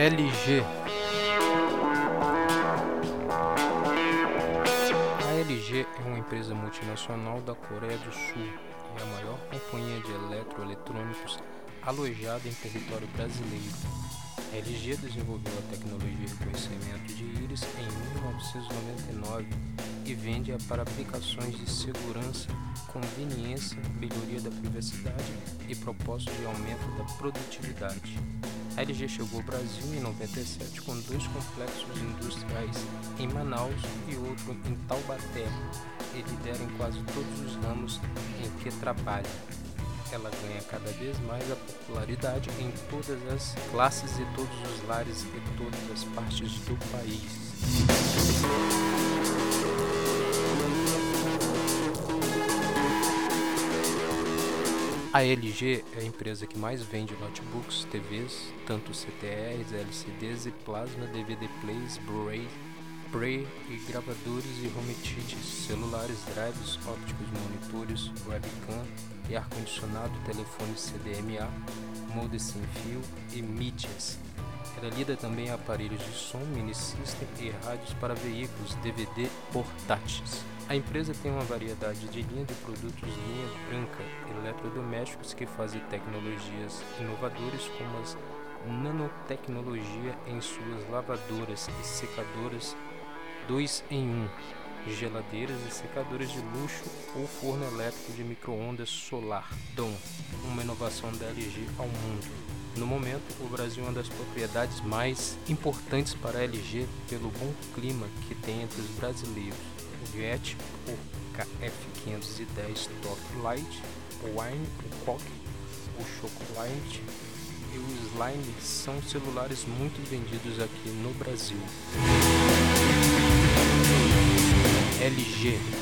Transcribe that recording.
LG A LG é uma empresa multinacional da Coreia do Sul e a maior companhia de eletroeletrônicos alojada em território brasileiro. A LG desenvolveu a tecnologia de reconhecimento de íris em 1999 e vende-a para aplicações de segurança, conveniência, melhoria da privacidade e propósito de aumento da produtividade. LG chegou ao Brasil em 97 com dois complexos industriais em Manaus e outro em Taubaté e lidera em quase todos os ramos em que trabalha ela ganha cada vez mais a popularidade em todas as classes e todos os lares e todas as partes do país. A LG é a empresa que mais vende notebooks, TVs, tanto CTRs, LCDs e plasma, DVD plays, Blu-ray, Bray e gravadores e home theaters, celulares, drives ópticos, monitores, webcam e ar-condicionado, telefone CDMA, molde sem fio e mídias. Ela lida também aparelhos de som, mini-system e rádios para veículos DVD portáteis. A empresa tem uma variedade de linha de produtos linha branca, eletrodomésticos que fazem tecnologias inovadoras como as nanotecnologia em suas lavadoras e secadoras 2 em 1 geladeiras e secadores de luxo ou forno elétrico de micro-ondas solar Dom, uma inovação da LG ao mundo. No momento, o Brasil é uma das propriedades mais importantes para a LG pelo bom clima que tem entre os brasileiros. O Viet, o KF510 Top Light, Wine, o Coque, o Chocolate e o Slime são celulares muito vendidos aqui no Brasil. LG